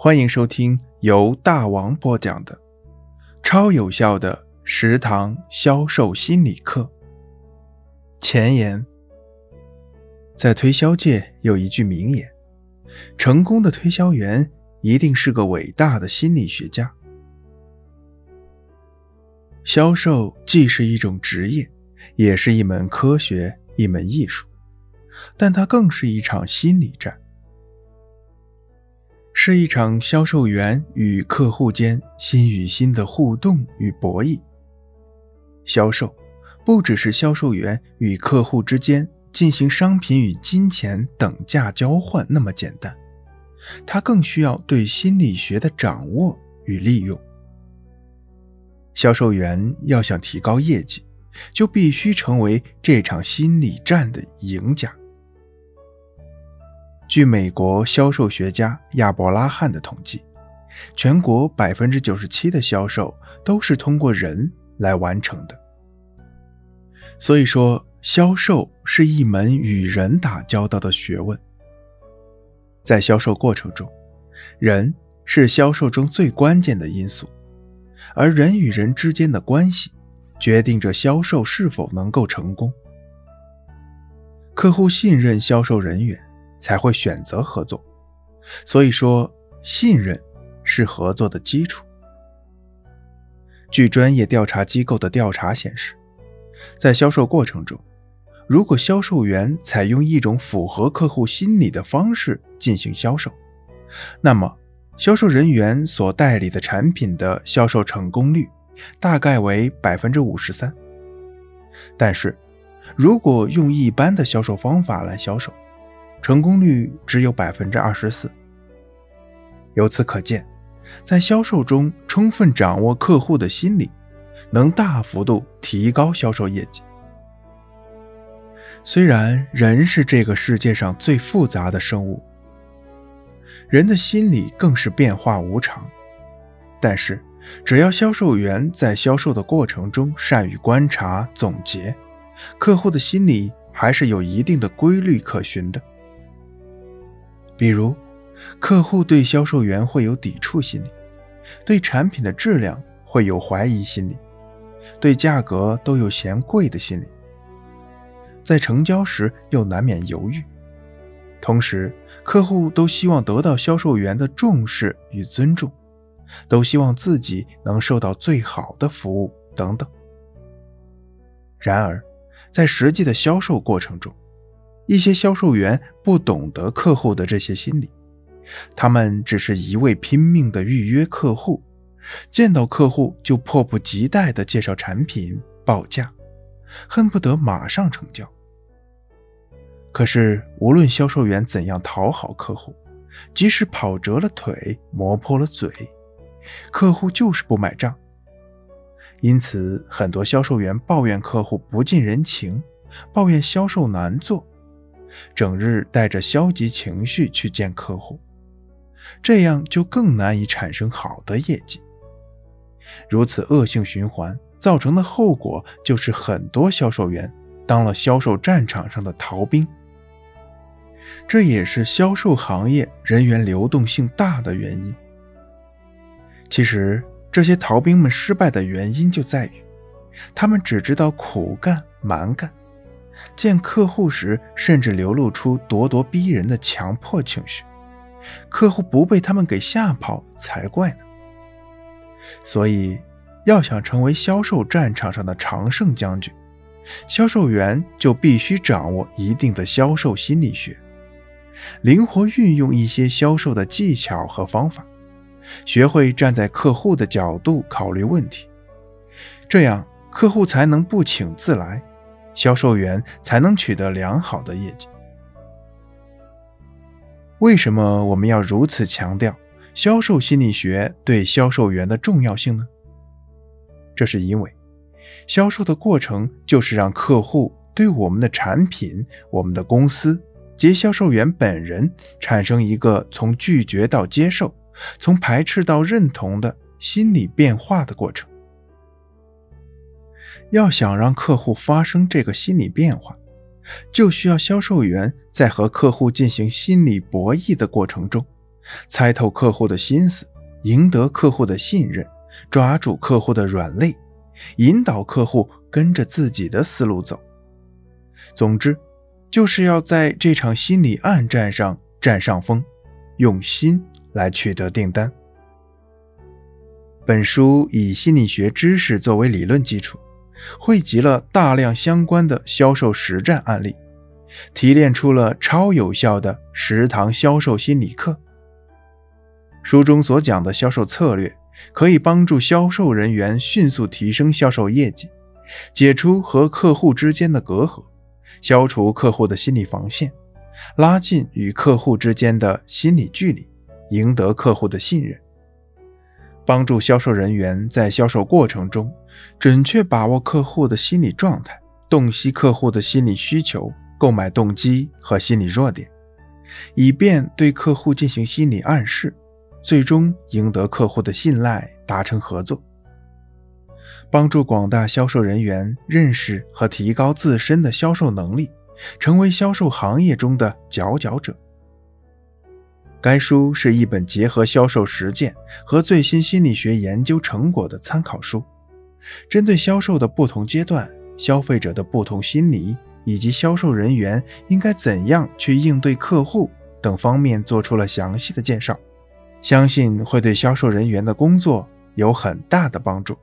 欢迎收听由大王播讲的超有效的食堂销售心理课。前言：在推销界有一句名言，成功的推销员一定是个伟大的心理学家。销售既是一种职业，也是一门科学、一门艺术，但它更是一场心理战。是一场销售员与客户间心与心的互动与博弈。销售不只是销售员与客户之间进行商品与金钱等价交换那么简单，它更需要对心理学的掌握与利用。销售员要想提高业绩，就必须成为这场心理战的赢家。据美国销售学家亚伯拉罕的统计，全国百分之九十七的销售都是通过人来完成的。所以说，销售是一门与人打交道的学问。在销售过程中，人是销售中最关键的因素，而人与人之间的关系，决定着销售是否能够成功。客户信任销售人员。才会选择合作，所以说信任是合作的基础。据专业调查机构的调查显示，在销售过程中，如果销售员采用一种符合客户心理的方式进行销售，那么销售人员所代理的产品的销售成功率大概为百分之五十三。但是，如果用一般的销售方法来销售，成功率只有百分之二十四。由此可见，在销售中充分掌握客户的心理，能大幅度提高销售业绩。虽然人是这个世界上最复杂的生物，人的心理更是变化无常，但是只要销售员在销售的过程中善于观察总结，客户的心理还是有一定的规律可循的。比如，客户对销售员会有抵触心理，对产品的质量会有怀疑心理，对价格都有嫌贵的心理，在成交时又难免犹豫。同时，客户都希望得到销售员的重视与尊重，都希望自己能受到最好的服务等等。然而，在实际的销售过程中，一些销售员不懂得客户的这些心理，他们只是一味拼命的预约客户，见到客户就迫不及待的介绍产品、报价，恨不得马上成交。可是，无论销售员怎样讨好客户，即使跑折了腿、磨破了嘴，客户就是不买账。因此，很多销售员抱怨客户不近人情，抱怨销售难做。整日带着消极情绪去见客户，这样就更难以产生好的业绩。如此恶性循环造成的后果，就是很多销售员当了销售战场上的逃兵。这也是销售行业人员流动性大的原因。其实，这些逃兵们失败的原因就在于，他们只知道苦干蛮干。见客户时，甚至流露出咄咄逼人的强迫情绪，客户不被他们给吓跑才怪呢。所以，要想成为销售战场上的常胜将军，销售员就必须掌握一定的销售心理学，灵活运用一些销售的技巧和方法，学会站在客户的角度考虑问题，这样客户才能不请自来。销售员才能取得良好的业绩。为什么我们要如此强调销售心理学对销售员的重要性呢？这是因为，销售的过程就是让客户对我们的产品、我们的公司及销售员本人产生一个从拒绝到接受、从排斥到认同的心理变化的过程。要想让客户发生这个心理变化，就需要销售员在和客户进行心理博弈的过程中，猜透客户的心思，赢得客户的信任，抓住客户的软肋，引导客户跟着自己的思路走。总之，就是要在这场心理暗战上占上风，用心来取得订单。本书以心理学知识作为理论基础，汇集了大量相关的销售实战案例，提炼出了超有效的食堂销售心理课。书中所讲的销售策略，可以帮助销售人员迅速提升销售业绩，解除和客户之间的隔阂，消除客户的心理防线，拉近与客户之间的心理距离，赢得客户的信任。帮助销售人员在销售过程中准确把握客户的心理状态，洞悉客户的心理需求、购买动机和心理弱点，以便对客户进行心理暗示，最终赢得客户的信赖，达成合作。帮助广大销售人员认识和提高自身的销售能力，成为销售行业中的佼佼者。该书是一本结合销售实践和最新心理学研究成果的参考书，针对销售的不同阶段、消费者的不同心理以及销售人员应该怎样去应对客户等方面做出了详细的介绍，相信会对销售人员的工作有很大的帮助。